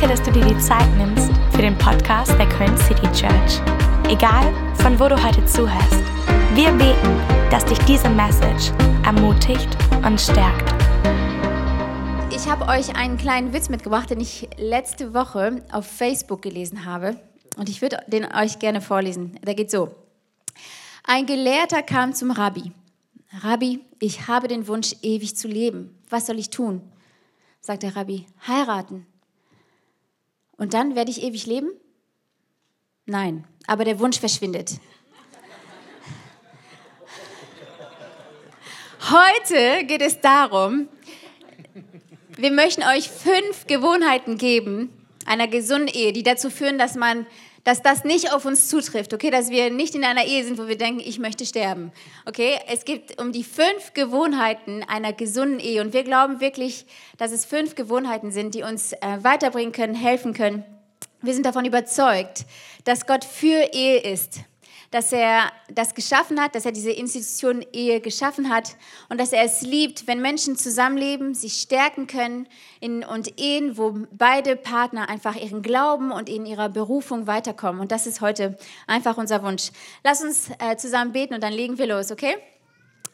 Danke, dass du dir die Zeit nimmst für den Podcast der Köln City Church. Egal, von wo du heute zuhörst, wir beten, dass dich diese Message ermutigt und stärkt. Ich habe euch einen kleinen Witz mitgebracht, den ich letzte Woche auf Facebook gelesen habe. Und ich würde den euch gerne vorlesen. Der geht so. Ein Gelehrter kam zum Rabbi. Rabbi, ich habe den Wunsch, ewig zu leben. Was soll ich tun? Sagt der Rabbi, heiraten. Und dann werde ich ewig leben? Nein, aber der Wunsch verschwindet. Heute geht es darum, wir möchten euch fünf Gewohnheiten geben einer gesunden Ehe, die dazu führen, dass man dass das nicht auf uns zutrifft, okay, dass wir nicht in einer Ehe sind, wo wir denken, ich möchte sterben, okay? Es geht um die fünf Gewohnheiten einer gesunden Ehe und wir glauben wirklich, dass es fünf Gewohnheiten sind, die uns äh, weiterbringen können, helfen können. Wir sind davon überzeugt, dass Gott für Ehe ist dass er das geschaffen hat, dass er diese Institution Ehe geschaffen hat und dass er es liebt, wenn Menschen zusammenleben, sich stärken können in, und Ehen, wo beide Partner einfach ihren Glauben und in ihrer Berufung weiterkommen. Und das ist heute einfach unser Wunsch. Lass uns äh, zusammen beten und dann legen wir los, okay?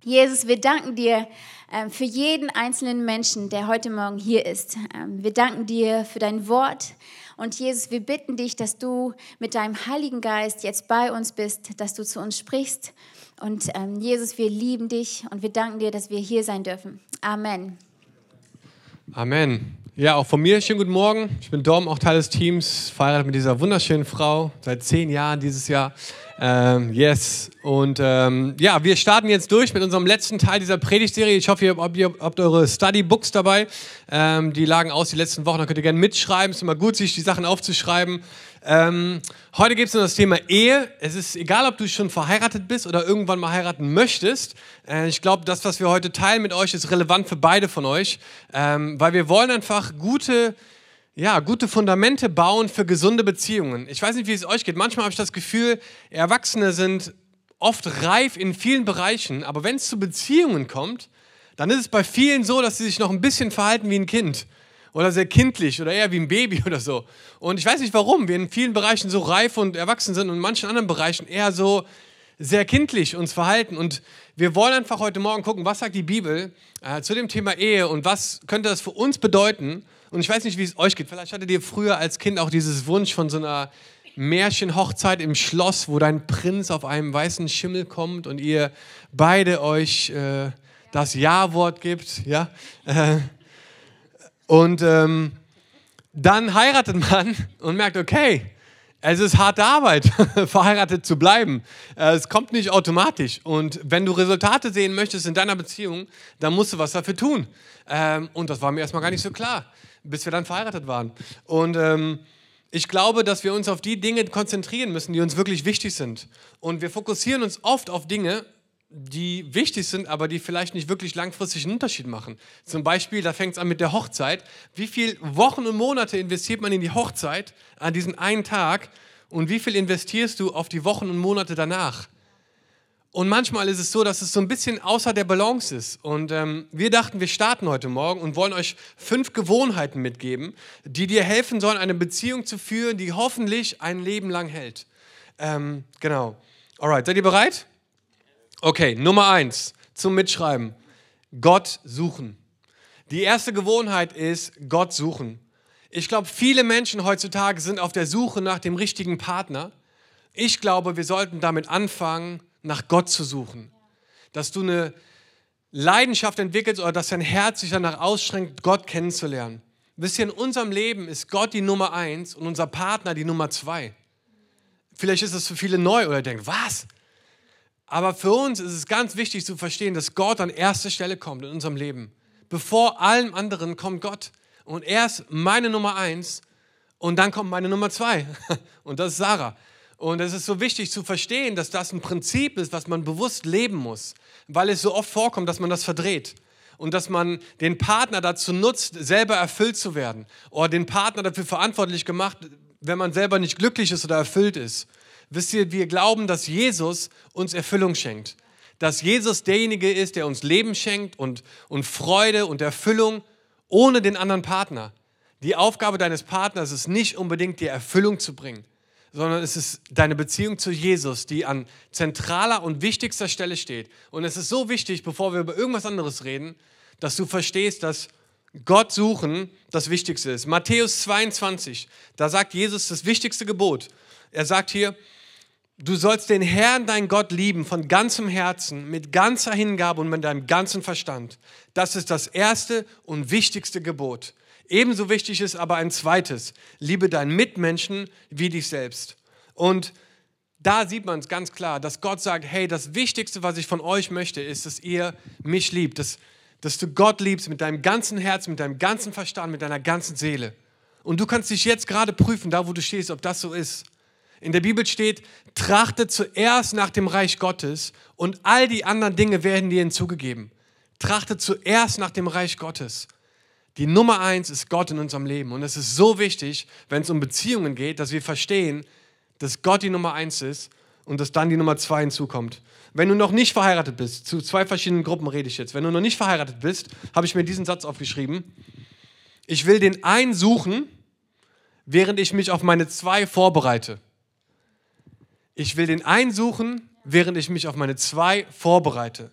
Jesus, wir danken dir äh, für jeden einzelnen Menschen, der heute Morgen hier ist. Ähm, wir danken dir für dein Wort. Und Jesus, wir bitten dich, dass du mit deinem Heiligen Geist jetzt bei uns bist, dass du zu uns sprichst. Und ähm, Jesus, wir lieben dich und wir danken dir, dass wir hier sein dürfen. Amen. Amen. Ja, auch von mir schönen guten Morgen. Ich bin Dom, auch Teil des Teams, verheiratet mit dieser wunderschönen Frau seit zehn Jahren dieses Jahr. Ähm, yes. Und ähm, ja, wir starten jetzt durch mit unserem letzten Teil dieser Predigtserie. Ich hoffe, ihr habt, ihr habt eure Study-Books dabei. Ähm, die lagen aus die letzten Wochen. Da könnt ihr gerne mitschreiben. Es ist immer gut, sich die Sachen aufzuschreiben. Ähm, heute geht es um das Thema Ehe. Es ist egal, ob du schon verheiratet bist oder irgendwann mal heiraten möchtest. Äh, ich glaube, das, was wir heute teilen mit euch, ist relevant für beide von euch, ähm, weil wir wollen einfach gute ja, gute Fundamente bauen für gesunde Beziehungen. Ich weiß nicht, wie es euch geht. Manchmal habe ich das Gefühl, Erwachsene sind oft reif in vielen Bereichen, aber wenn es zu Beziehungen kommt, dann ist es bei vielen so, dass sie sich noch ein bisschen verhalten wie ein Kind oder sehr kindlich oder eher wie ein Baby oder so. Und ich weiß nicht warum, wir in vielen Bereichen so reif und erwachsen sind und in manchen anderen Bereichen eher so sehr kindlich uns verhalten. Und wir wollen einfach heute Morgen gucken, was sagt die Bibel äh, zu dem Thema Ehe und was könnte das für uns bedeuten und ich weiß nicht, wie es euch geht. Vielleicht hattet ihr früher als Kind auch dieses Wunsch von so einer Märchenhochzeit im Schloss, wo dein Prinz auf einem weißen Schimmel kommt und ihr beide euch äh, das Ja-Wort gibt. Ja? Äh, und ähm, dann heiratet man und merkt, okay, es ist harte Arbeit, verheiratet zu bleiben. Äh, es kommt nicht automatisch. Und wenn du Resultate sehen möchtest in deiner Beziehung, dann musst du was dafür tun. Ähm, und das war mir erstmal gar nicht so klar bis wir dann verheiratet waren. Und ähm, ich glaube, dass wir uns auf die Dinge konzentrieren müssen, die uns wirklich wichtig sind. Und wir fokussieren uns oft auf Dinge, die wichtig sind, aber die vielleicht nicht wirklich langfristig einen Unterschied machen. Zum Beispiel, da fängt es an mit der Hochzeit. Wie viele Wochen und Monate investiert man in die Hochzeit an diesen einen Tag und wie viel investierst du auf die Wochen und Monate danach? Und manchmal ist es so, dass es so ein bisschen außer der Balance ist. Und ähm, wir dachten, wir starten heute Morgen und wollen euch fünf Gewohnheiten mitgeben, die dir helfen sollen, eine Beziehung zu führen, die hoffentlich ein Leben lang hält. Ähm, genau. Alright, seid ihr bereit? Okay, Nummer eins zum Mitschreiben. Gott suchen. Die erste Gewohnheit ist Gott suchen. Ich glaube, viele Menschen heutzutage sind auf der Suche nach dem richtigen Partner. Ich glaube, wir sollten damit anfangen, nach Gott zu suchen. Dass du eine Leidenschaft entwickelst oder dass dein Herz sich danach ausstrengt, Gott kennenzulernen. Wisst ihr, in unserem Leben ist Gott die Nummer eins und unser Partner die Nummer zwei. Vielleicht ist das für viele neu oder denkt, was? Aber für uns ist es ganz wichtig zu verstehen, dass Gott an erster Stelle kommt in unserem Leben. Bevor allem anderen kommt Gott. Und er ist meine Nummer eins und dann kommt meine Nummer zwei. Und das ist Sarah. Und es ist so wichtig zu verstehen, dass das ein Prinzip ist, was man bewusst leben muss, weil es so oft vorkommt, dass man das verdreht und dass man den Partner dazu nutzt, selber erfüllt zu werden oder den Partner dafür verantwortlich gemacht, wenn man selber nicht glücklich ist oder erfüllt ist. Wisst ihr, wir glauben, dass Jesus uns Erfüllung schenkt. Dass Jesus derjenige ist, der uns Leben schenkt und, und Freude und Erfüllung ohne den anderen Partner. Die Aufgabe deines Partners ist nicht unbedingt die Erfüllung zu bringen, sondern es ist deine Beziehung zu Jesus, die an zentraler und wichtigster Stelle steht. Und es ist so wichtig, bevor wir über irgendwas anderes reden, dass du verstehst, dass Gott suchen das Wichtigste ist. Matthäus 22, da sagt Jesus das wichtigste Gebot. Er sagt hier, Du sollst den Herrn, dein Gott, lieben von ganzem Herzen, mit ganzer Hingabe und mit deinem ganzen Verstand. Das ist das erste und wichtigste Gebot. Ebenso wichtig ist aber ein zweites. Liebe deinen Mitmenschen wie dich selbst. Und da sieht man es ganz klar, dass Gott sagt, hey, das Wichtigste, was ich von euch möchte, ist, dass ihr mich liebt, dass, dass du Gott liebst mit deinem ganzen Herzen, mit deinem ganzen Verstand, mit deiner ganzen Seele. Und du kannst dich jetzt gerade prüfen, da wo du stehst, ob das so ist. In der Bibel steht, trachte zuerst nach dem Reich Gottes und all die anderen Dinge werden dir hinzugegeben. Trachte zuerst nach dem Reich Gottes. Die Nummer eins ist Gott in unserem Leben. Und es ist so wichtig, wenn es um Beziehungen geht, dass wir verstehen, dass Gott die Nummer eins ist und dass dann die Nummer zwei hinzukommt. Wenn du noch nicht verheiratet bist, zu zwei verschiedenen Gruppen rede ich jetzt. Wenn du noch nicht verheiratet bist, habe ich mir diesen Satz aufgeschrieben. Ich will den einen suchen, während ich mich auf meine zwei vorbereite. Ich will den einen suchen, während ich mich auf meine zwei vorbereite.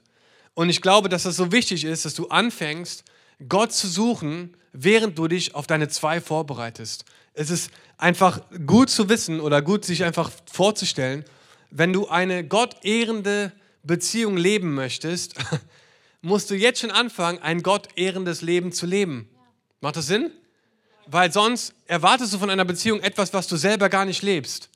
Und ich glaube, dass das so wichtig ist, dass du anfängst, Gott zu suchen, während du dich auf deine zwei vorbereitest. Es ist einfach gut zu wissen oder gut sich einfach vorzustellen, wenn du eine Gott ehrende Beziehung leben möchtest, musst du jetzt schon anfangen, ein Gott ehrendes Leben zu leben. Macht das Sinn? Weil sonst erwartest du von einer Beziehung etwas, was du selber gar nicht lebst.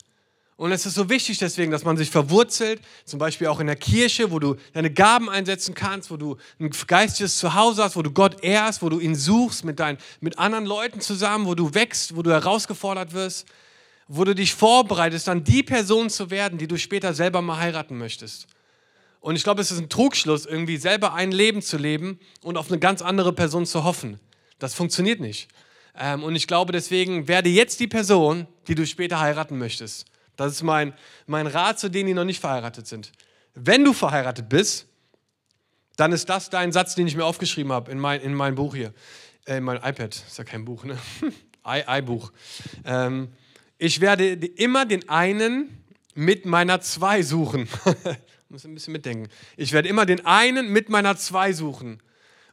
Und es ist so wichtig deswegen, dass man sich verwurzelt, zum Beispiel auch in der Kirche, wo du deine Gaben einsetzen kannst, wo du ein geistiges Zuhause hast, wo du Gott ehrst, wo du ihn suchst mit, deinen, mit anderen Leuten zusammen, wo du wächst, wo du herausgefordert wirst, wo du dich vorbereitest, dann die Person zu werden, die du später selber mal heiraten möchtest. Und ich glaube, es ist ein Trugschluss, irgendwie selber ein Leben zu leben und auf eine ganz andere Person zu hoffen. Das funktioniert nicht. Ähm, und ich glaube deswegen, werde jetzt die Person, die du später heiraten möchtest. Das ist mein, mein Rat zu denen, die noch nicht verheiratet sind. Wenn du verheiratet bist, dann ist das dein Satz, den ich mir aufgeschrieben habe in mein, in mein Buch hier. Äh, in mein iPad, ist ja kein Buch, ne? iBuch. Ähm, ich werde immer den einen mit meiner zwei suchen. muss ein bisschen mitdenken. Ich werde immer den einen mit meiner zwei suchen.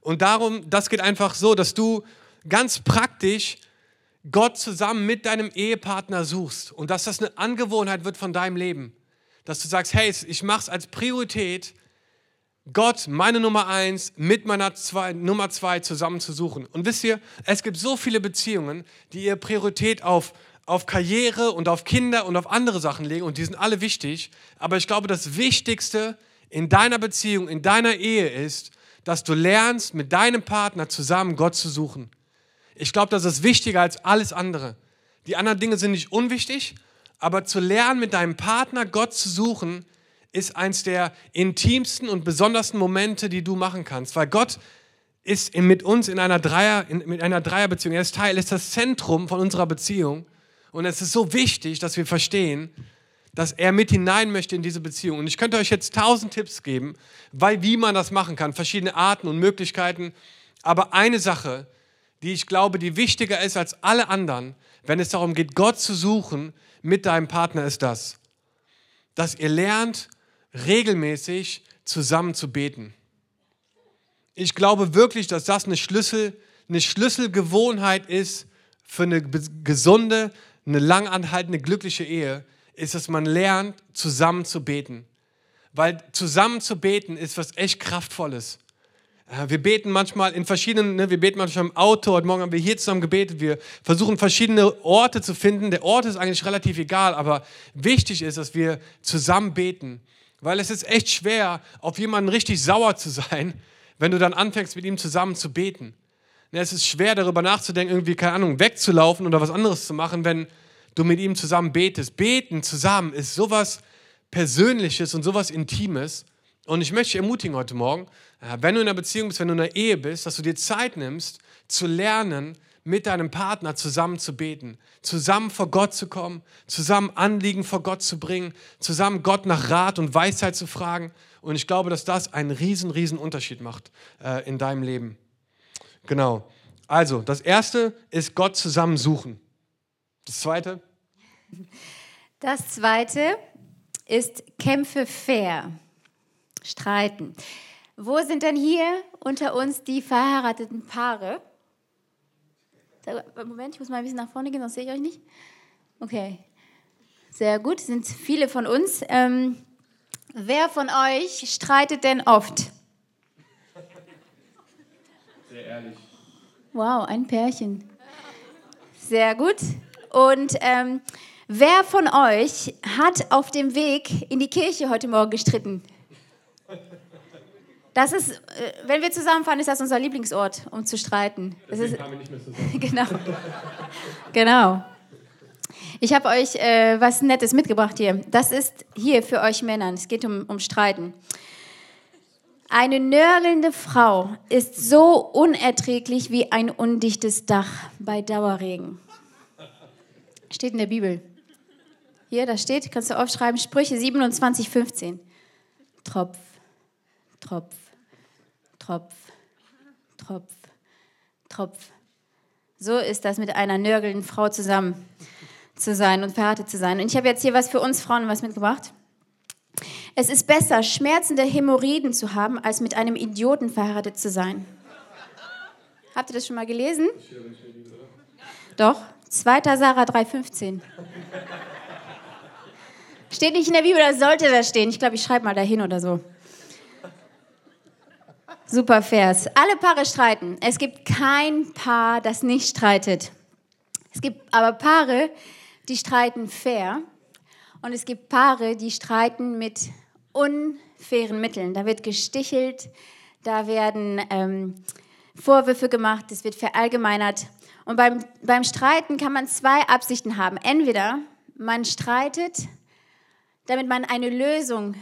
Und darum, das geht einfach so, dass du ganz praktisch Gott zusammen mit deinem Ehepartner suchst und dass das eine Angewohnheit wird von deinem Leben. Dass du sagst, hey, ich mache es als Priorität, Gott, meine Nummer eins, mit meiner zwei, Nummer zwei zusammen zu suchen. Und wisst ihr, es gibt so viele Beziehungen, die ihre Priorität auf, auf Karriere und auf Kinder und auf andere Sachen legen und die sind alle wichtig. Aber ich glaube, das Wichtigste in deiner Beziehung, in deiner Ehe ist, dass du lernst, mit deinem Partner zusammen Gott zu suchen. Ich glaube, das ist wichtiger als alles andere. Die anderen Dinge sind nicht unwichtig, aber zu lernen, mit deinem Partner Gott zu suchen, ist eins der intimsten und besondersten Momente, die du machen kannst, weil Gott ist mit uns in einer Dreier, in, mit einer Dreierbeziehung. Er ist Teil, ist das Zentrum von unserer Beziehung. Und es ist so wichtig, dass wir verstehen, dass er mit hinein möchte in diese Beziehung. Und ich könnte euch jetzt tausend Tipps geben, weil, wie man das machen kann, verschiedene Arten und Möglichkeiten. Aber eine Sache, die ich glaube, die wichtiger ist als alle anderen, wenn es darum geht, Gott zu suchen mit deinem Partner, ist das, dass ihr lernt, regelmäßig zusammen zu beten. Ich glaube wirklich, dass das eine, Schlüssel, eine Schlüsselgewohnheit ist für eine gesunde, eine langanhaltende, glückliche Ehe, ist, dass man lernt, zusammen zu beten. Weil zusammen zu beten ist was echt Kraftvolles. Wir beten manchmal in verschiedenen, ne, wir beten manchmal im Auto, heute Morgen haben wir hier zusammen gebetet, wir versuchen verschiedene Orte zu finden. Der Ort ist eigentlich relativ egal, aber wichtig ist, dass wir zusammen beten, weil es ist echt schwer, auf jemanden richtig sauer zu sein, wenn du dann anfängst, mit ihm zusammen zu beten. Ne, es ist schwer, darüber nachzudenken, irgendwie, keine Ahnung, wegzulaufen oder was anderes zu machen, wenn du mit ihm zusammen betest. Beten zusammen ist sowas Persönliches und sowas Intimes. Und ich möchte dich ermutigen heute Morgen, äh, wenn du in einer Beziehung bist, wenn du in einer Ehe bist, dass du dir Zeit nimmst, zu lernen, mit deinem Partner zusammen zu beten, zusammen vor Gott zu kommen, zusammen Anliegen vor Gott zu bringen, zusammen Gott nach Rat und Weisheit zu fragen. Und ich glaube, dass das einen riesen, riesen Unterschied macht äh, in deinem Leben. Genau. Also, das erste ist Gott zusammensuchen. Das zweite? Das zweite ist Kämpfe fair. Streiten. Wo sind denn hier unter uns die verheirateten Paare? Moment, ich muss mal ein bisschen nach vorne gehen, sonst sehe ich euch nicht. Okay, sehr gut, sind viele von uns. Ähm, wer von euch streitet denn oft? Sehr ehrlich. Wow, ein Pärchen. Sehr gut. Und ähm, wer von euch hat auf dem Weg in die Kirche heute Morgen gestritten? Das ist, äh, wenn wir zusammenfahren, ist das unser Lieblingsort, um zu streiten. Das ist, kamen wir nicht mehr zusammen. genau. genau. Ich habe euch äh, was Nettes mitgebracht hier. Das ist hier für euch Männern. Es geht um, um Streiten. Eine nörgelnde Frau ist so unerträglich wie ein undichtes Dach bei Dauerregen. Steht in der Bibel. Hier, da steht, kannst du aufschreiben, Sprüche 27, 15. Tropf, Tropf, Tropf, Tropf, Tropf. So ist das mit einer nörgelnden Frau zusammen zu sein und verheiratet zu sein. Und ich habe jetzt hier was für uns Frauen was mitgebracht. Es ist besser, schmerzende Hämorrhoiden zu haben, als mit einem Idioten verheiratet zu sein. Habt ihr das schon mal gelesen? Doch, 2. Sarah 3,15. Steht nicht in der Bibel, da sollte das stehen. Ich glaube, ich schreibe mal dahin oder so. Super Vers. Alle Paare streiten. Es gibt kein Paar, das nicht streitet. Es gibt aber Paare, die streiten fair. Und es gibt Paare, die streiten mit unfairen Mitteln. Da wird gestichelt, da werden ähm, Vorwürfe gemacht, es wird verallgemeinert. Und beim, beim Streiten kann man zwei Absichten haben. Entweder man streitet, damit man eine Lösung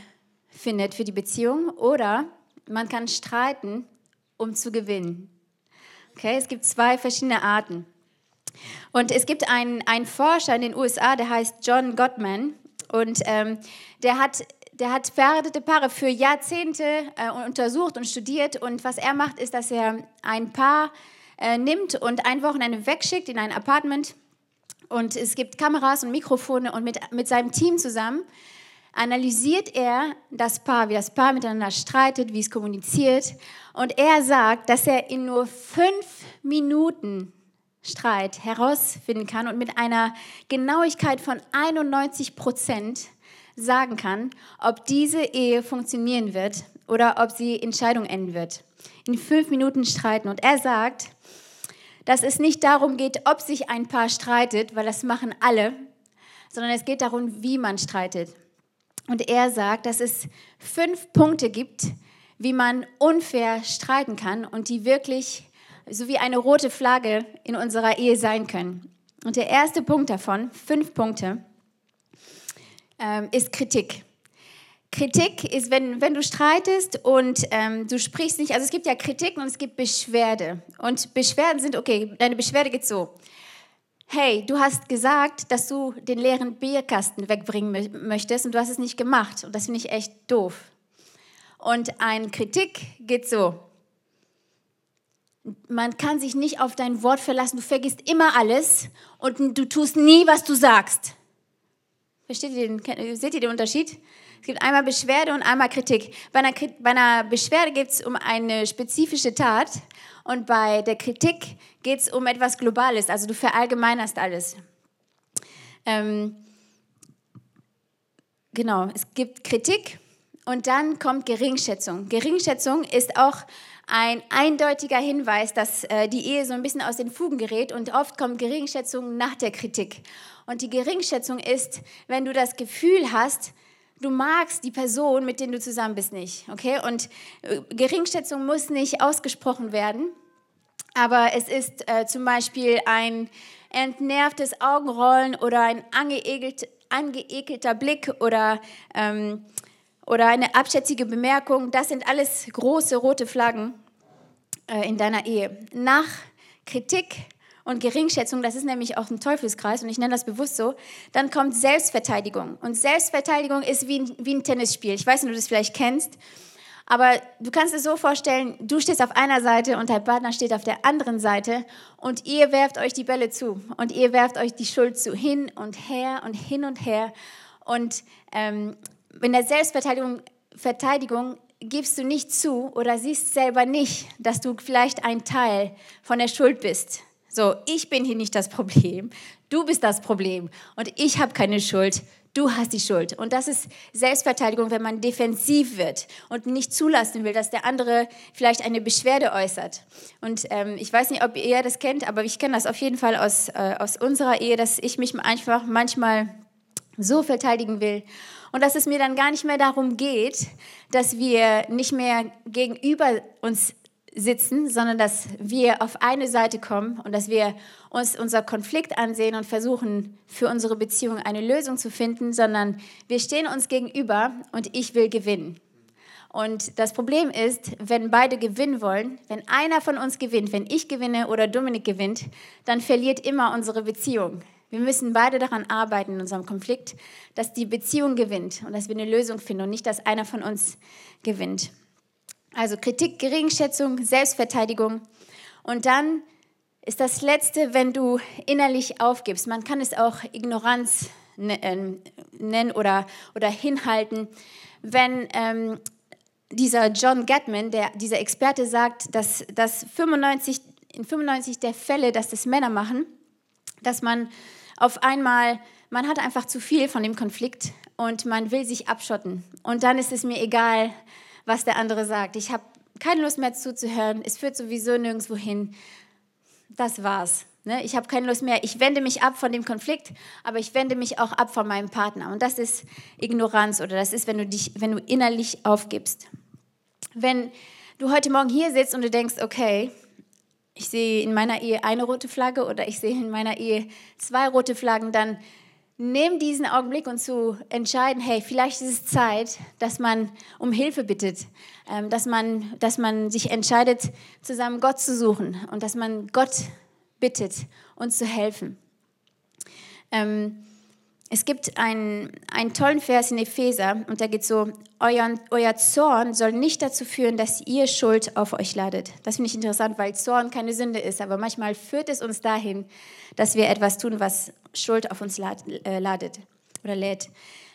findet für die Beziehung, oder man kann streiten, um zu gewinnen. Okay, es gibt zwei verschiedene Arten. Und es gibt einen, einen Forscher in den USA, der heißt John Gottman, und ähm, der hat der hat verheiratete Paare für Jahrzehnte äh, untersucht und studiert. Und was er macht, ist, dass er ein Paar äh, nimmt und ein Wochenende wegschickt in ein Apartment. Und es gibt Kameras und Mikrofone und mit, mit seinem Team zusammen analysiert er das Paar, wie das Paar miteinander streitet, wie es kommuniziert. Und er sagt, dass er in nur fünf Minuten Streit herausfinden kann und mit einer Genauigkeit von 91 Prozent sagen kann, ob diese Ehe funktionieren wird oder ob sie in Scheidung enden wird. In fünf Minuten streiten. Und er sagt, dass es nicht darum geht, ob sich ein Paar streitet, weil das machen alle, sondern es geht darum, wie man streitet. Und er sagt, dass es fünf Punkte gibt, wie man unfair streiten kann und die wirklich so wie eine rote Flagge in unserer Ehe sein können. Und der erste Punkt davon, fünf Punkte, ähm, ist Kritik. Kritik ist, wenn, wenn du streitest und ähm, du sprichst nicht, also es gibt ja Kritik und es gibt Beschwerde. Und Beschwerden sind, okay, deine Beschwerde geht so. Hey, du hast gesagt, dass du den leeren Bierkasten wegbringen möchtest und du hast es nicht gemacht. Und das finde ich echt doof. Und ein Kritik geht so. Man kann sich nicht auf dein Wort verlassen. Du vergisst immer alles und du tust nie, was du sagst. Versteht ihr den, seht ihr den Unterschied? Es gibt einmal Beschwerde und einmal Kritik. Bei einer, bei einer Beschwerde geht es um eine spezifische Tat und bei der Kritik geht es um etwas Globales, also du verallgemeinerst alles. Ähm, genau, es gibt Kritik und dann kommt Geringschätzung. Geringschätzung ist auch ein eindeutiger Hinweis, dass äh, die Ehe so ein bisschen aus den Fugen gerät und oft kommt Geringschätzung nach der Kritik. Und die Geringschätzung ist, wenn du das Gefühl hast, du magst die Person, mit der du zusammen bist, nicht. Okay? Und äh, Geringschätzung muss nicht ausgesprochen werden, aber es ist äh, zum Beispiel ein entnervtes Augenrollen oder ein angeekelt, angeekelter Blick oder, ähm, oder eine abschätzige Bemerkung. Das sind alles große rote Flaggen äh, in deiner Ehe. Nach Kritik und Geringschätzung, das ist nämlich auch ein Teufelskreis und ich nenne das bewusst so, dann kommt Selbstverteidigung. Und Selbstverteidigung ist wie ein, wie ein Tennisspiel. Ich weiß nicht, ob du das vielleicht kennst. Aber du kannst es so vorstellen, du stehst auf einer Seite und dein Partner steht auf der anderen Seite und ihr werft euch die Bälle zu und ihr werft euch die Schuld zu hin und her und hin und her. Und ähm, in der Selbstverteidigung Verteidigung gibst du nicht zu oder siehst selber nicht, dass du vielleicht ein Teil von der Schuld bist. So, ich bin hier nicht das Problem, du bist das Problem und ich habe keine Schuld, du hast die Schuld. Und das ist Selbstverteidigung, wenn man defensiv wird und nicht zulassen will, dass der andere vielleicht eine Beschwerde äußert. Und ähm, ich weiß nicht, ob ihr das kennt, aber ich kenne das auf jeden Fall aus, äh, aus unserer Ehe, dass ich mich einfach manchmal so verteidigen will und dass es mir dann gar nicht mehr darum geht, dass wir nicht mehr gegenüber uns sitzen, sondern dass wir auf eine Seite kommen und dass wir uns unser Konflikt ansehen und versuchen, für unsere Beziehung eine Lösung zu finden, sondern wir stehen uns gegenüber und ich will gewinnen. Und das Problem ist, wenn beide gewinnen wollen, wenn einer von uns gewinnt, wenn ich gewinne oder Dominik gewinnt, dann verliert immer unsere Beziehung. Wir müssen beide daran arbeiten in unserem Konflikt, dass die Beziehung gewinnt und dass wir eine Lösung finden und nicht, dass einer von uns gewinnt. Also Kritik, Geringschätzung, Selbstverteidigung. Und dann ist das Letzte, wenn du innerlich aufgibst. Man kann es auch Ignoranz ne, ähm, nennen oder, oder hinhalten. Wenn ähm, dieser John Gatman, der, dieser Experte, sagt, dass, dass 95, in 95 der Fälle, dass das Männer machen, dass man auf einmal, man hat einfach zu viel von dem Konflikt und man will sich abschotten. Und dann ist es mir egal, was der andere sagt. Ich habe keine Lust mehr zuzuhören. Es führt sowieso nirgendwo hin. Das war's. Ne? Ich habe keine Lust mehr. Ich wende mich ab von dem Konflikt, aber ich wende mich auch ab von meinem Partner. Und das ist Ignoranz oder das ist, wenn du dich, wenn du innerlich aufgibst. Wenn du heute Morgen hier sitzt und du denkst, okay, ich sehe in meiner Ehe eine rote Flagge oder ich sehe in meiner Ehe zwei rote Flaggen, dann nimm diesen Augenblick und zu entscheiden, hey, vielleicht ist es Zeit, dass man um Hilfe bittet, ähm, dass, man, dass man sich entscheidet, zusammen Gott zu suchen und dass man Gott bittet, uns zu helfen. Ähm, es gibt einen, einen tollen Vers in Epheser und da geht so, euer, euer Zorn soll nicht dazu führen, dass ihr Schuld auf euch ladet. Das finde ich interessant, weil Zorn keine Sünde ist, aber manchmal führt es uns dahin, dass wir etwas tun, was Schuld auf uns äh, ladet oder lädt.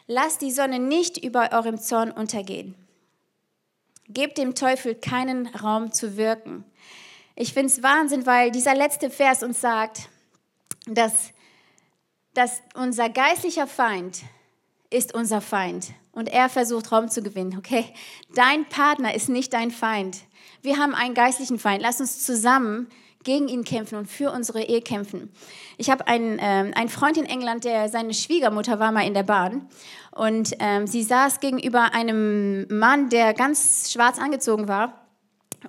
Lasst die Sonne nicht über eurem Zorn untergehen. Gebt dem Teufel keinen Raum zu wirken. Ich finde es Wahnsinn, weil dieser letzte Vers uns sagt, dass dass unser geistlicher Feind ist unser Feind und er versucht Raum zu gewinnen, okay? Dein Partner ist nicht dein Feind. Wir haben einen geistlichen Feind. Lass uns zusammen gegen ihn kämpfen und für unsere Ehe kämpfen. Ich habe einen, ähm, einen Freund in England, der seine Schwiegermutter war mal in der Bahn und ähm, sie saß gegenüber einem Mann, der ganz schwarz angezogen war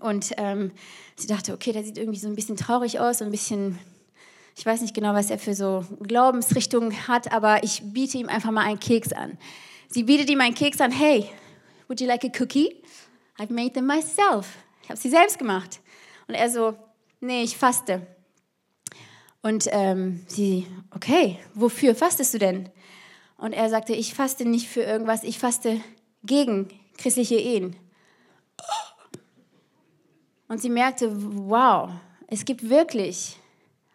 und ähm, sie dachte, okay, der sieht irgendwie so ein bisschen traurig aus, so ein bisschen ich weiß nicht genau, was er für so Glaubensrichtungen hat, aber ich biete ihm einfach mal einen Keks an. Sie bietet ihm einen Keks an. Hey, would you like a cookie? I've made them myself. Ich habe sie selbst gemacht. Und er so, nee, ich faste. Und ähm, sie, okay, wofür fastest du denn? Und er sagte, ich faste nicht für irgendwas, ich faste gegen christliche Ehen. Und sie merkte, wow, es gibt wirklich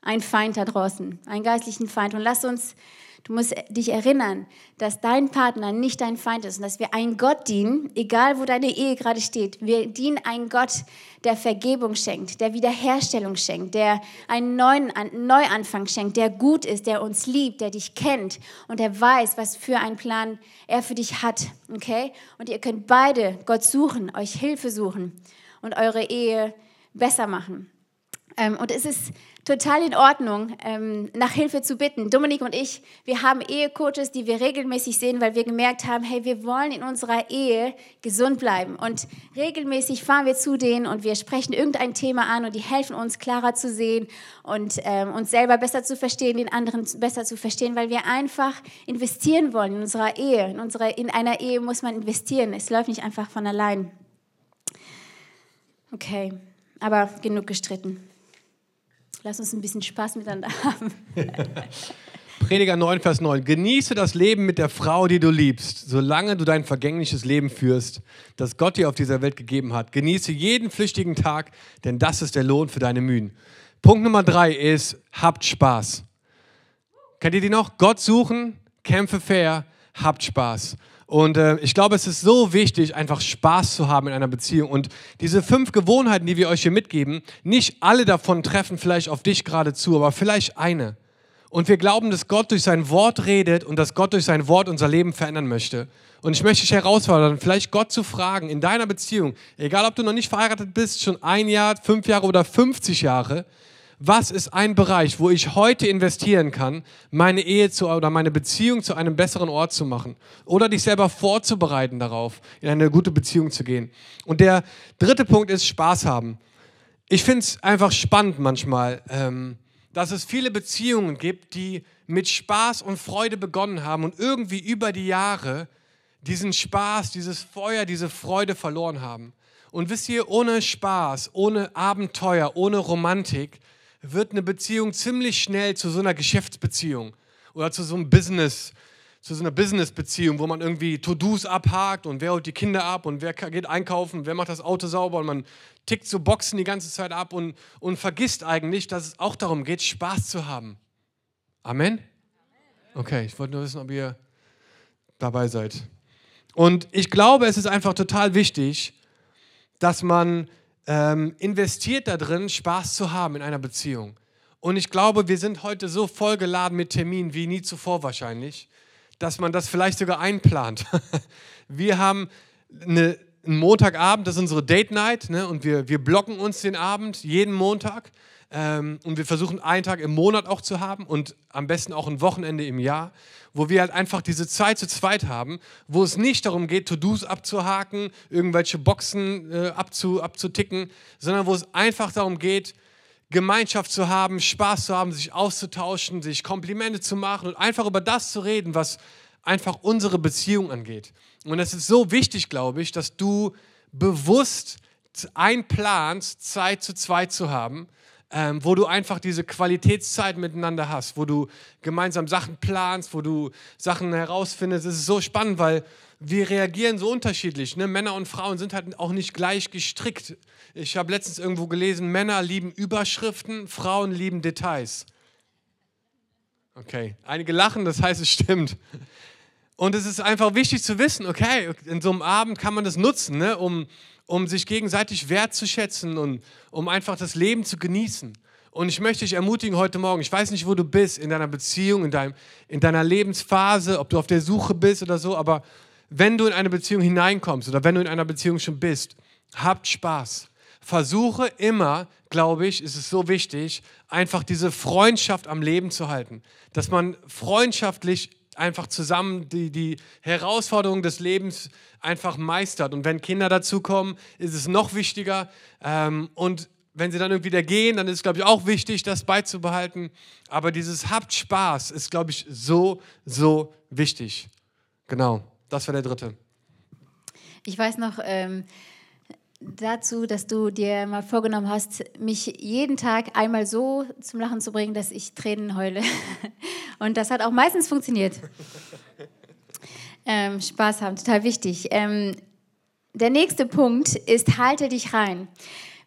einen Feind da draußen, einen geistlichen Feind. Und lass uns, du musst dich erinnern, dass dein Partner nicht dein Feind ist und dass wir einen Gott dienen, egal wo deine Ehe gerade steht. Wir dienen einen Gott, der Vergebung schenkt, der Wiederherstellung schenkt, der einen neuen Neuanfang schenkt, der gut ist, der uns liebt, der dich kennt und der weiß, was für einen Plan er für dich hat. Okay? Und ihr könnt beide Gott suchen, euch Hilfe suchen und eure Ehe besser machen. Ähm, und es ist total in Ordnung, ähm, nach Hilfe zu bitten. Dominik und ich, wir haben Ehecoaches, die wir regelmäßig sehen, weil wir gemerkt haben, hey, wir wollen in unserer Ehe gesund bleiben. Und regelmäßig fahren wir zu denen und wir sprechen irgendein Thema an und die helfen uns klarer zu sehen und ähm, uns selber besser zu verstehen, den anderen besser zu verstehen, weil wir einfach investieren wollen in unserer Ehe. In, unserer, in einer Ehe muss man investieren. Es läuft nicht einfach von allein. Okay, aber genug gestritten. Lass uns ein bisschen Spaß miteinander haben. Prediger 9, Vers 9. Genieße das Leben mit der Frau, die du liebst, solange du dein vergängliches Leben führst, das Gott dir auf dieser Welt gegeben hat. Genieße jeden flüchtigen Tag, denn das ist der Lohn für deine Mühen. Punkt Nummer drei ist, habt Spaß. Kennt ihr die noch? Gott suchen, kämpfe fair, habt Spaß. Und äh, ich glaube, es ist so wichtig, einfach Spaß zu haben in einer Beziehung. Und diese fünf Gewohnheiten, die wir euch hier mitgeben, nicht alle davon treffen vielleicht auf dich gerade zu, aber vielleicht eine. Und wir glauben, dass Gott durch sein Wort redet und dass Gott durch sein Wort unser Leben verändern möchte. Und ich möchte dich herausfordern, vielleicht Gott zu fragen in deiner Beziehung, egal ob du noch nicht verheiratet bist, schon ein Jahr, fünf Jahre oder 50 Jahre, was ist ein Bereich, wo ich heute investieren kann, meine Ehe zu, oder meine Beziehung zu einem besseren Ort zu machen oder dich selber vorzubereiten darauf, in eine gute Beziehung zu gehen. Und der dritte Punkt ist Spaß haben. Ich finde es einfach spannend manchmal, ähm, dass es viele Beziehungen gibt, die mit Spaß und Freude begonnen haben und irgendwie über die Jahre diesen Spaß, dieses Feuer, diese Freude verloren haben. Und wisst ihr, ohne Spaß, ohne Abenteuer, ohne Romantik wird eine Beziehung ziemlich schnell zu so einer Geschäftsbeziehung oder zu so einem Business, zu so einer Businessbeziehung, wo man irgendwie To-Dos abhakt und wer holt die Kinder ab und wer geht einkaufen, wer macht das Auto sauber und man tickt so Boxen die ganze Zeit ab und, und vergisst eigentlich, dass es auch darum geht, Spaß zu haben. Amen? Okay, ich wollte nur wissen, ob ihr dabei seid. Und ich glaube, es ist einfach total wichtig, dass man ähm, investiert da drin, Spaß zu haben in einer Beziehung. Und ich glaube, wir sind heute so vollgeladen mit Terminen wie nie zuvor wahrscheinlich, dass man das vielleicht sogar einplant. wir haben eine, einen Montagabend, das ist unsere Date Night, ne? und wir, wir blocken uns den Abend jeden Montag. Ähm, und wir versuchen einen Tag im Monat auch zu haben und am besten auch ein Wochenende im Jahr, wo wir halt einfach diese Zeit zu zweit haben, wo es nicht darum geht, To-Dos abzuhaken, irgendwelche Boxen äh, abzu, abzuticken, sondern wo es einfach darum geht, Gemeinschaft zu haben, Spaß zu haben, sich auszutauschen, sich Komplimente zu machen und einfach über das zu reden, was einfach unsere Beziehung angeht. Und es ist so wichtig, glaube ich, dass du bewusst einplanst, Zeit zu zweit zu haben ähm, wo du einfach diese Qualitätszeit miteinander hast, wo du gemeinsam Sachen planst, wo du Sachen herausfindest. Es ist so spannend, weil wir reagieren so unterschiedlich. Ne? Männer und Frauen sind halt auch nicht gleich gestrickt. Ich habe letztens irgendwo gelesen, Männer lieben Überschriften, Frauen lieben Details. Okay, einige lachen, das heißt, es stimmt. Und es ist einfach wichtig zu wissen, okay, in so einem Abend kann man das nutzen, ne, um um sich gegenseitig wertzuschätzen und um einfach das Leben zu genießen. Und ich möchte dich ermutigen heute Morgen, ich weiß nicht, wo du bist in deiner Beziehung, in, deinem, in deiner Lebensphase, ob du auf der Suche bist oder so, aber wenn du in eine Beziehung hineinkommst oder wenn du in einer Beziehung schon bist, habt Spaß. Versuche immer, glaube ich, ist es so wichtig, einfach diese Freundschaft am Leben zu halten. Dass man freundschaftlich einfach zusammen die, die Herausforderungen des Lebens einfach meistert. Und wenn Kinder dazukommen, ist es noch wichtiger. Ähm, und wenn sie dann irgendwie da gehen, dann ist es, glaube ich, auch wichtig, das beizubehalten. Aber dieses Habt Spaß ist, glaube ich, so, so wichtig. Genau, das war der dritte. Ich weiß noch, ähm, dazu, dass du dir mal vorgenommen hast, mich jeden Tag einmal so zum Lachen zu bringen, dass ich Tränen heule. Und das hat auch meistens funktioniert. Ähm, Spaß haben, total wichtig. Ähm, der nächste Punkt ist, halte dich rein.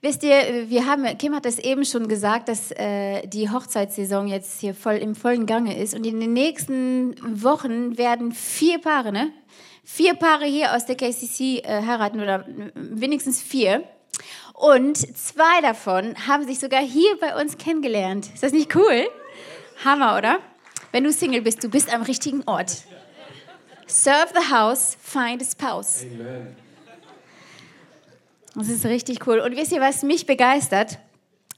Wisst ihr, wir haben, Kim hat es eben schon gesagt, dass äh, die Hochzeitssaison jetzt hier voll im vollen Gange ist und in den nächsten Wochen werden vier Paare, ne? Vier Paare hier aus der KCC äh, heiraten oder wenigstens vier. Und zwei davon haben sich sogar hier bei uns kennengelernt. Ist das nicht cool? Hammer, oder? Wenn du Single bist, du bist am richtigen Ort. Serve the house, find a spouse. Amen. Das ist richtig cool. Und wisst ihr, was mich begeistert?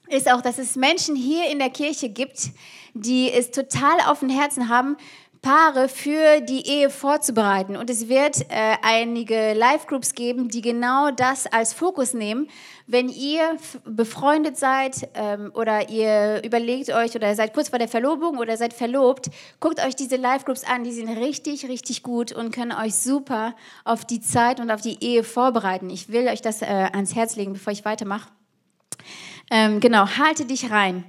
Ist auch, dass es Menschen hier in der Kirche gibt, die es total auf dem Herzen haben, Paare für die Ehe vorzubereiten. Und es wird äh, einige Live-Groups geben, die genau das als Fokus nehmen. Wenn ihr befreundet seid ähm, oder ihr überlegt euch oder seid kurz vor der Verlobung oder seid verlobt, guckt euch diese Live-Groups an. Die sind richtig, richtig gut und können euch super auf die Zeit und auf die Ehe vorbereiten. Ich will euch das äh, ans Herz legen, bevor ich weitermache. Ähm, genau, halte dich rein.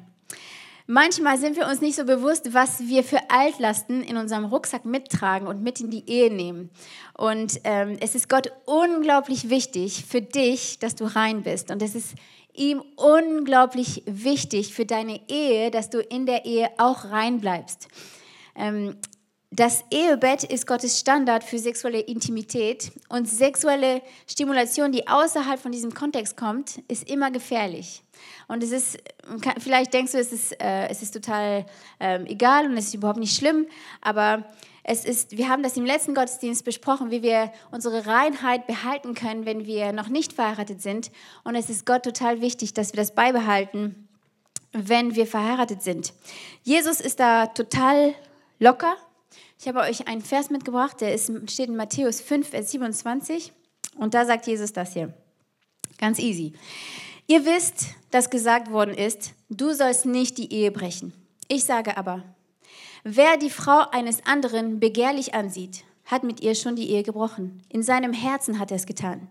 Manchmal sind wir uns nicht so bewusst, was wir für Altlasten in unserem Rucksack mittragen und mit in die Ehe nehmen. Und ähm, es ist Gott unglaublich wichtig für dich, dass du rein bist. Und es ist ihm unglaublich wichtig für deine Ehe, dass du in der Ehe auch rein bleibst. Ähm, das Ehebett ist Gottes Standard für sexuelle Intimität und sexuelle Stimulation, die außerhalb von diesem Kontext kommt, ist immer gefährlich. Und es ist, vielleicht denkst du, es ist, äh, es ist total äh, egal und es ist überhaupt nicht schlimm, aber es ist, wir haben das im letzten Gottesdienst besprochen, wie wir unsere Reinheit behalten können, wenn wir noch nicht verheiratet sind. Und es ist Gott total wichtig, dass wir das beibehalten, wenn wir verheiratet sind. Jesus ist da total locker ich habe euch einen Vers mitgebracht, der ist, steht in Matthäus 5, Vers 27. Und da sagt Jesus das hier. Ganz easy. Ihr wisst, dass gesagt worden ist, du sollst nicht die Ehe brechen. Ich sage aber, wer die Frau eines anderen begehrlich ansieht, hat mit ihr schon die Ehe gebrochen. In seinem Herzen hat er es getan.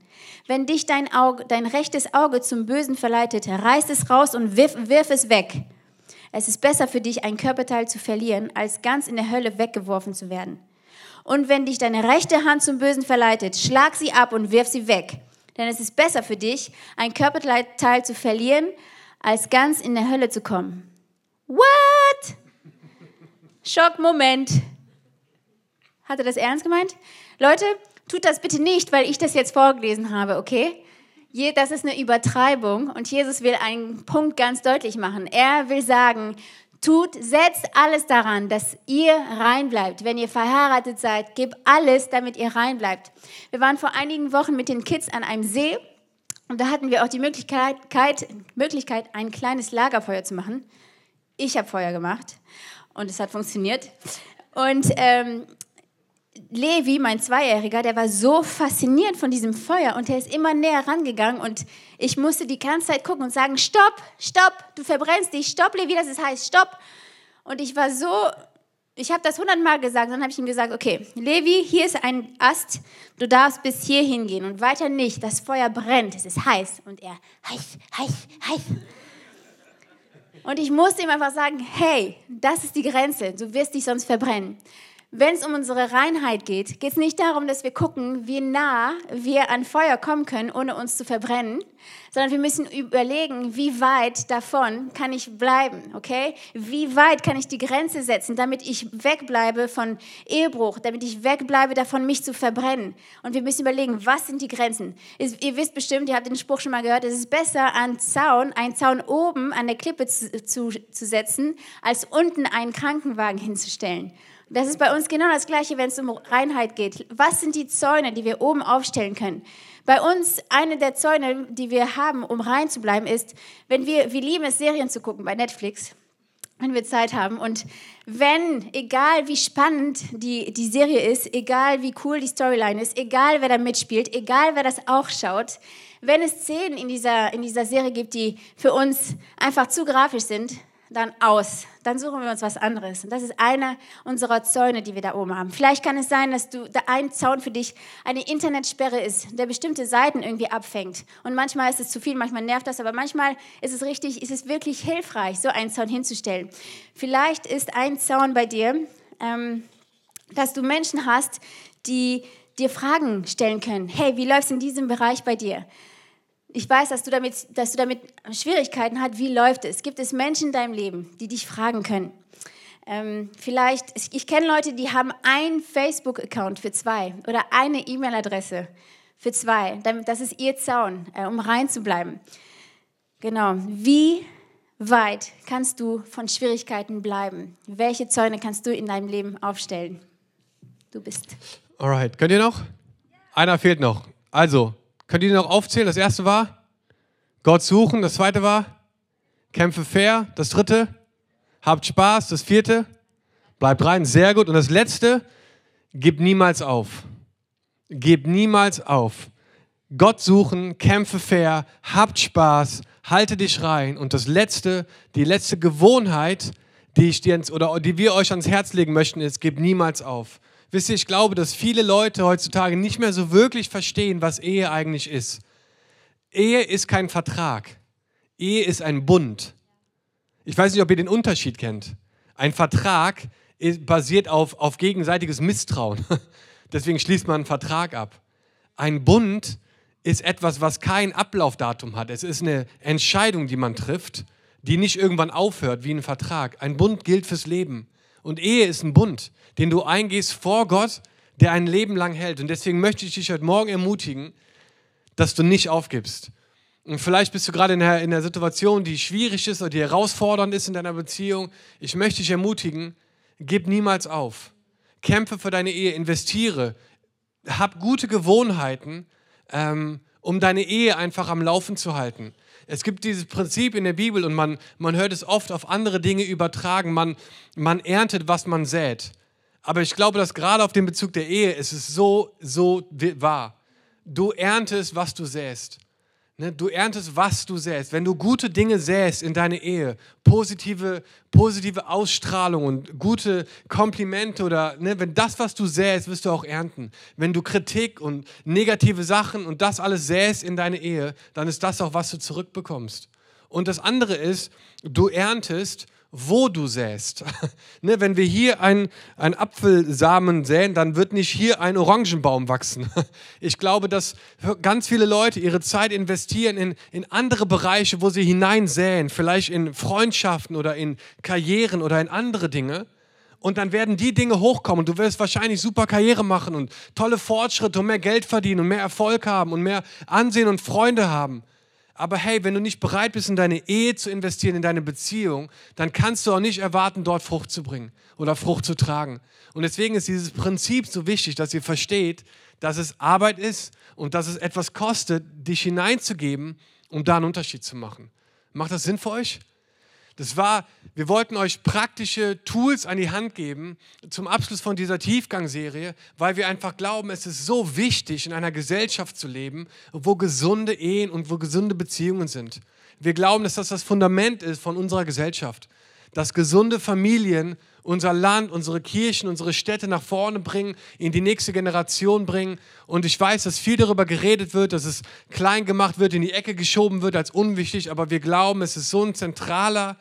Wenn dich dein, Auge, dein rechtes Auge zum Bösen verleitet, reiß es raus und wirf, wirf es weg. Es ist besser für dich, ein Körperteil zu verlieren, als ganz in der Hölle weggeworfen zu werden. Und wenn dich deine rechte Hand zum Bösen verleitet, schlag sie ab und wirf sie weg. Denn es ist besser für dich, ein Körperteil zu verlieren, als ganz in der Hölle zu kommen. What? Schockmoment. Hat er das ernst gemeint? Leute, tut das bitte nicht, weil ich das jetzt vorgelesen habe, okay? Das ist eine Übertreibung und Jesus will einen Punkt ganz deutlich machen. Er will sagen, tut, setzt alles daran, dass ihr rein bleibt. Wenn ihr verheiratet seid, gebt alles, damit ihr rein bleibt. Wir waren vor einigen Wochen mit den Kids an einem See und da hatten wir auch die Möglichkeit, Möglichkeit ein kleines Lagerfeuer zu machen. Ich habe Feuer gemacht und es hat funktioniert. Und ähm, Levi, mein Zweijähriger, der war so fasziniert von diesem Feuer und der ist immer näher rangegangen und ich musste die ganze Zeit gucken und sagen, stopp, stopp, du verbrennst dich, stopp, Levi, das ist heiß, stopp. Und ich war so, ich habe das hundertmal gesagt, dann habe ich ihm gesagt, okay, Levi, hier ist ein Ast, du darfst bis hier hingehen und weiter nicht, das Feuer brennt, es ist heiß. Und er, heiß, heiß, heiß. Und ich musste ihm einfach sagen, hey, das ist die Grenze, du wirst dich sonst verbrennen. Wenn es um unsere Reinheit geht, geht es nicht darum, dass wir gucken, wie nah wir an Feuer kommen können, ohne uns zu verbrennen, sondern wir müssen überlegen, wie weit davon kann ich bleiben, okay? Wie weit kann ich die Grenze setzen, damit ich wegbleibe von Ehebruch, damit ich wegbleibe davon, mich zu verbrennen. Und wir müssen überlegen, was sind die Grenzen? Ihr wisst bestimmt, ihr habt den Spruch schon mal gehört, es ist besser, einen Zaun, einen Zaun oben an der Klippe zu, zu, zu setzen, als unten einen Krankenwagen hinzustellen. Das ist bei uns genau das Gleiche, wenn es um Reinheit geht. Was sind die Zäune, die wir oben aufstellen können? Bei uns, eine der Zäune, die wir haben, um rein zu bleiben, ist, wenn wir, wir lieben es, Serien zu gucken bei Netflix, wenn wir Zeit haben. Und wenn, egal wie spannend die, die Serie ist, egal wie cool die Storyline ist, egal wer da mitspielt, egal wer das auch schaut, wenn es Szenen in dieser, in dieser Serie gibt, die für uns einfach zu grafisch sind, dann aus. Dann suchen wir uns was anderes. Und das ist einer unserer Zäune, die wir da oben haben. Vielleicht kann es sein, dass du da ein Zaun für dich eine Internetsperre ist, der bestimmte Seiten irgendwie abfängt. Und manchmal ist es zu viel, manchmal nervt das, aber manchmal ist es richtig, ist es wirklich hilfreich, so einen Zaun hinzustellen. Vielleicht ist ein Zaun bei dir, ähm, dass du Menschen hast, die dir Fragen stellen können. Hey, wie läuft es in diesem Bereich bei dir? Ich weiß, dass du, damit, dass du damit Schwierigkeiten hast. Wie läuft es? Gibt es Menschen in deinem Leben, die dich fragen können? Ähm, vielleicht, ich kenne Leute, die haben einen Facebook-Account für zwei oder eine E-Mail-Adresse für zwei. Das ist ihr Zaun, äh, um rein zu bleiben. Genau. Wie weit kannst du von Schwierigkeiten bleiben? Welche Zäune kannst du in deinem Leben aufstellen? Du bist. Alright. Könnt ihr noch? Einer fehlt noch. Also, Könnt ihr noch aufzählen? Das erste war Gott suchen. Das zweite war kämpfe fair. Das dritte habt Spaß. Das vierte bleibt rein. Sehr gut. Und das letzte gib niemals auf. Gib niemals auf. Gott suchen, kämpfe fair, habt Spaß, halte dich rein. Und das letzte, die letzte Gewohnheit, die ich dir oder die wir euch ans Herz legen möchten, ist, gib niemals auf. Wisst ihr, ich glaube, dass viele Leute heutzutage nicht mehr so wirklich verstehen, was Ehe eigentlich ist. Ehe ist kein Vertrag. Ehe ist ein Bund. Ich weiß nicht, ob ihr den Unterschied kennt. Ein Vertrag basiert auf, auf gegenseitiges Misstrauen. Deswegen schließt man einen Vertrag ab. Ein Bund ist etwas, was kein Ablaufdatum hat. Es ist eine Entscheidung, die man trifft, die nicht irgendwann aufhört wie ein Vertrag. Ein Bund gilt fürs Leben. Und Ehe ist ein Bund, den du eingehst vor Gott, der ein Leben lang hält. Und deswegen möchte ich dich heute Morgen ermutigen, dass du nicht aufgibst. Und vielleicht bist du gerade in einer, in einer Situation, die schwierig ist oder die herausfordernd ist in deiner Beziehung. Ich möchte dich ermutigen, gib niemals auf. Kämpfe für deine Ehe, investiere, hab gute Gewohnheiten, ähm, um deine Ehe einfach am Laufen zu halten. Es gibt dieses Prinzip in der Bibel und man, man hört es oft auf andere Dinge übertragen. Man, man erntet, was man sät. Aber ich glaube, dass gerade auf den Bezug der Ehe ist es so, so wahr. Du erntest, was du säst. Ne, du erntest, was du säst. Wenn du gute Dinge säst in deine Ehe, positive, positive Ausstrahlung und gute Komplimente oder ne, wenn das, was du säst, wirst du auch ernten. Wenn du Kritik und negative Sachen und das alles säst in deine Ehe, dann ist das auch, was du zurückbekommst. Und das andere ist, du erntest, wo du säst. ne, wenn wir hier einen, Apfelsamen säen, dann wird nicht hier ein Orangenbaum wachsen. ich glaube, dass ganz viele Leute ihre Zeit investieren in, in andere Bereiche, wo sie hineinsäen, vielleicht in Freundschaften oder in Karrieren oder in andere Dinge. Und dann werden die Dinge hochkommen und du wirst wahrscheinlich super Karriere machen und tolle Fortschritte und mehr Geld verdienen und mehr Erfolg haben und mehr Ansehen und Freunde haben. Aber hey, wenn du nicht bereit bist, in deine Ehe zu investieren, in deine Beziehung, dann kannst du auch nicht erwarten, dort Frucht zu bringen oder Frucht zu tragen. Und deswegen ist dieses Prinzip so wichtig, dass ihr versteht, dass es Arbeit ist und dass es etwas kostet, dich hineinzugeben, um da einen Unterschied zu machen. Macht das Sinn für euch? Das war, wir wollten euch praktische Tools an die Hand geben zum Abschluss von dieser Tiefgangserie, weil wir einfach glauben, es ist so wichtig, in einer Gesellschaft zu leben, wo gesunde Ehen und wo gesunde Beziehungen sind. Wir glauben, dass das das Fundament ist von unserer Gesellschaft, dass gesunde Familien unser Land, unsere Kirchen, unsere Städte nach vorne bringen, in die nächste Generation bringen. Und ich weiß, dass viel darüber geredet wird, dass es klein gemacht wird, in die Ecke geschoben wird als unwichtig, aber wir glauben, es ist so ein zentraler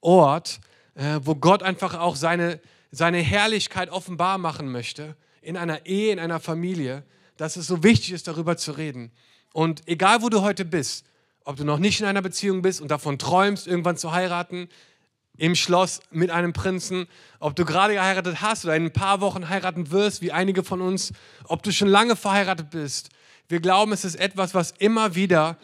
Ort, äh, wo Gott einfach auch seine, seine Herrlichkeit offenbar machen möchte, in einer Ehe, in einer Familie, dass es so wichtig ist, darüber zu reden. Und egal, wo du heute bist, ob du noch nicht in einer Beziehung bist und davon träumst, irgendwann zu heiraten, im Schloss mit einem Prinzen, ob du gerade geheiratet hast oder in ein paar Wochen heiraten wirst, wie einige von uns, ob du schon lange verheiratet bist. Wir glauben, es ist etwas, was immer wieder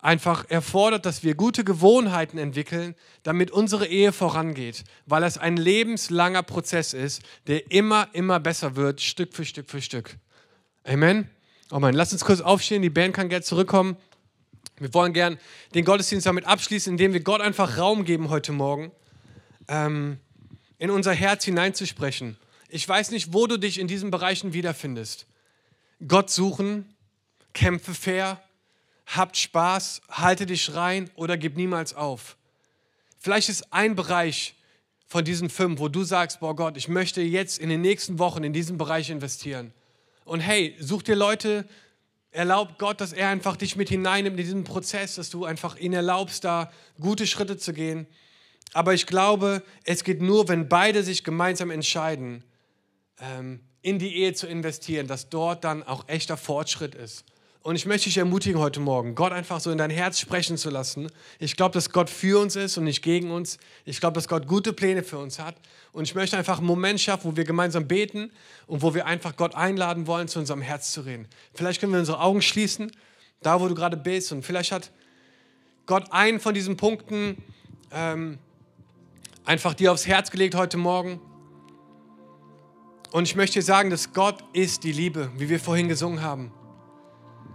einfach erfordert, dass wir gute Gewohnheiten entwickeln, damit unsere Ehe vorangeht, weil es ein lebenslanger Prozess ist, der immer, immer besser wird, Stück für Stück für Stück. Amen. Amen. Lass uns kurz aufstehen, die Band kann gerne zurückkommen. Wir wollen gern den Gottesdienst damit abschließen, indem wir Gott einfach Raum geben heute Morgen, ähm, in unser Herz hineinzusprechen. Ich weiß nicht, wo du dich in diesen Bereichen wiederfindest. Gott suchen, kämpfe fair, habt Spaß, halte dich rein oder gib niemals auf. Vielleicht ist ein Bereich von diesen fünf, wo du sagst, boah Gott, ich möchte jetzt in den nächsten Wochen in diesen Bereich investieren. Und hey, such dir Leute, erlaub Gott, dass er einfach dich mit hineinnimmt in diesen Prozess, dass du einfach ihn erlaubst, da gute Schritte zu gehen. Aber ich glaube, es geht nur, wenn beide sich gemeinsam entscheiden, ähm, in die Ehe zu investieren, dass dort dann auch echter Fortschritt ist. Und ich möchte dich ermutigen heute Morgen, Gott einfach so in dein Herz sprechen zu lassen. Ich glaube, dass Gott für uns ist und nicht gegen uns. Ich glaube, dass Gott gute Pläne für uns hat. Und ich möchte einfach einen Moment schaffen, wo wir gemeinsam beten und wo wir einfach Gott einladen wollen, zu unserem Herz zu reden. Vielleicht können wir unsere Augen schließen, da wo du gerade bist. Und vielleicht hat Gott einen von diesen Punkten ähm, einfach dir aufs Herz gelegt heute Morgen. Und ich möchte dir sagen, dass Gott ist die Liebe, wie wir vorhin gesungen haben.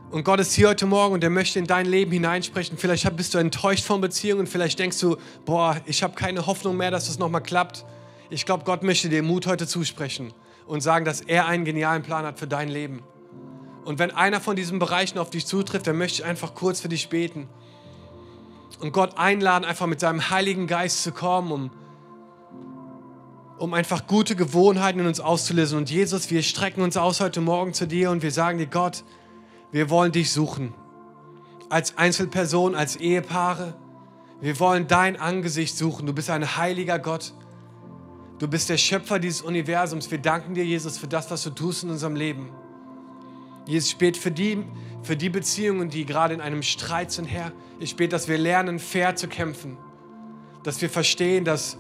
Und Gott ist hier heute Morgen und er möchte in dein Leben hineinsprechen. Vielleicht bist du enttäuscht von Beziehungen, vielleicht denkst du, boah, ich habe keine Hoffnung mehr, dass das nochmal klappt. Ich glaube, Gott möchte dir Mut heute zusprechen und sagen, dass er einen genialen Plan hat für dein Leben. Und wenn einer von diesen Bereichen auf dich zutrifft, dann möchte ich einfach kurz für dich beten und Gott einladen, einfach mit seinem Heiligen Geist zu kommen, um, um einfach gute Gewohnheiten in uns auszulösen. Und Jesus, wir strecken uns aus heute Morgen zu dir und wir sagen dir, Gott, wir wollen dich suchen. Als Einzelperson, als Ehepaare. Wir wollen dein Angesicht suchen. Du bist ein heiliger Gott. Du bist der Schöpfer dieses Universums. Wir danken dir, Jesus, für das, was du tust in unserem Leben. Jesus, spät für die, für die Beziehungen, die gerade in einem Streit sind, Herr. Ich bete, dass wir lernen, fair zu kämpfen. Dass wir verstehen, dass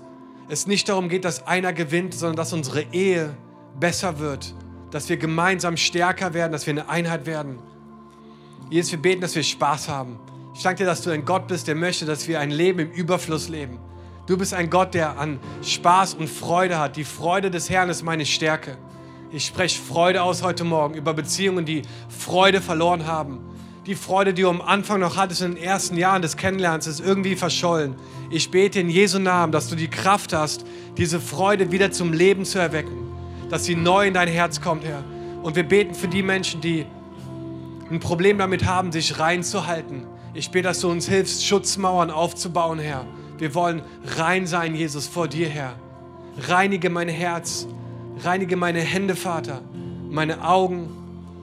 es nicht darum geht, dass einer gewinnt, sondern dass unsere Ehe besser wird. Dass wir gemeinsam stärker werden, dass wir eine Einheit werden. Jesus, wir beten, dass wir Spaß haben. Ich danke dir, dass du ein Gott bist, der möchte, dass wir ein Leben im Überfluss leben. Du bist ein Gott, der an Spaß und Freude hat. Die Freude des Herrn ist meine Stärke. Ich spreche Freude aus heute Morgen über Beziehungen, die Freude verloren haben. Die Freude, die du am Anfang noch hattest in den ersten Jahren des Kennenlernens, ist irgendwie verschollen. Ich bete in Jesu Namen, dass du die Kraft hast, diese Freude wieder zum Leben zu erwecken. Dass sie neu in dein Herz kommt, Herr. Und wir beten für die Menschen, die ein Problem damit haben, sich reinzuhalten. Ich bete, dass du uns hilfst, Schutzmauern aufzubauen, Herr. Wir wollen rein sein, Jesus, vor dir, Herr. Reinige mein Herz, Reinige meine Hände, Vater, meine Augen.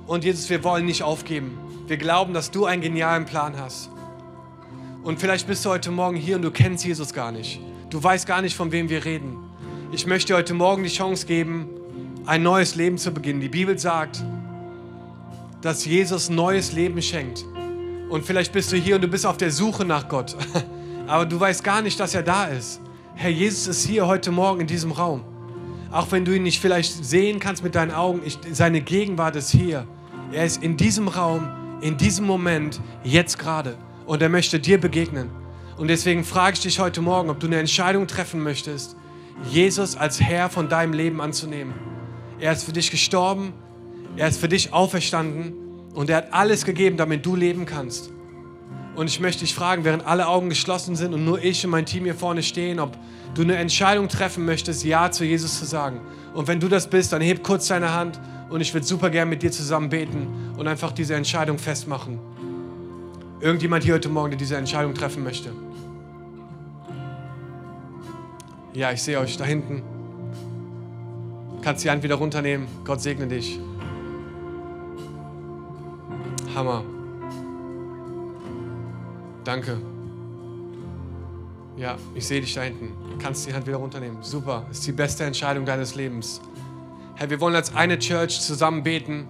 Und Jesus, wir wollen nicht aufgeben. Wir glauben, dass du einen genialen Plan hast. Und vielleicht bist du heute Morgen hier und du kennst Jesus gar nicht. Du weißt gar nicht, von wem wir reden. Ich möchte heute Morgen die Chance geben, ein neues Leben zu beginnen. Die Bibel sagt, dass Jesus neues Leben schenkt. Und vielleicht bist du hier und du bist auf der Suche nach Gott. Aber du weißt gar nicht, dass er da ist. Herr Jesus ist hier heute Morgen in diesem Raum. Auch wenn du ihn nicht vielleicht sehen kannst mit deinen Augen, ich, seine Gegenwart ist hier. Er ist in diesem Raum, in diesem Moment, jetzt gerade. Und er möchte dir begegnen. Und deswegen frage ich dich heute Morgen, ob du eine Entscheidung treffen möchtest, Jesus als Herr von deinem Leben anzunehmen. Er ist für dich gestorben, er ist für dich auferstanden und er hat alles gegeben, damit du leben kannst. Und ich möchte dich fragen, während alle Augen geschlossen sind und nur ich und mein Team hier vorne stehen, ob du eine Entscheidung treffen möchtest, Ja zu Jesus zu sagen. Und wenn du das bist, dann heb kurz deine Hand und ich würde super gern mit dir zusammen beten und einfach diese Entscheidung festmachen. Irgendjemand hier heute Morgen, der diese Entscheidung treffen möchte? Ja, ich sehe euch da hinten. Kannst die Hand wieder runternehmen. Gott segne dich. Hammer. Danke. Ja, ich sehe dich da hinten. Du kannst die Hand wieder runternehmen. Super. Ist die beste Entscheidung deines Lebens. Herr, wir wollen als eine Church zusammen beten.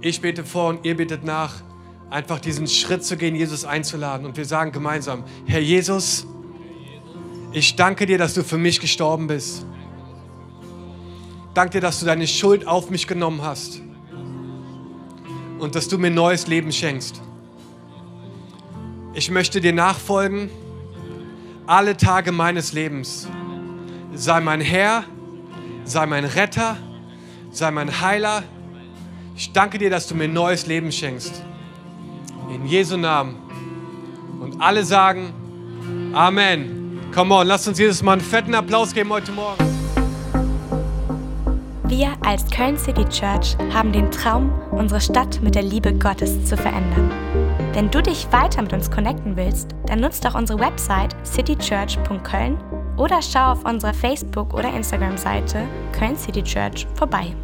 Ich bete vor und ihr betet nach. Einfach diesen Schritt zu gehen, Jesus einzuladen. Und wir sagen gemeinsam, Herr Jesus, ich danke dir, dass du für mich gestorben bist. Danke dir, dass du deine Schuld auf mich genommen hast. Und dass du mir neues Leben schenkst. Ich möchte dir nachfolgen alle Tage meines Lebens. Sei mein Herr, sei mein Retter, sei mein Heiler. Ich danke dir, dass du mir neues Leben schenkst. In Jesu Namen. Und alle sagen Amen. Come on, lasst uns Jesus mal einen fetten Applaus geben heute Morgen. Wir als Köln City Church haben den Traum, unsere Stadt mit der Liebe Gottes zu verändern. Wenn du dich weiter mit uns connecten willst, dann nutzt doch unsere Website citychurch.köln oder schau auf unserer Facebook- oder Instagram-Seite Köln City Church vorbei.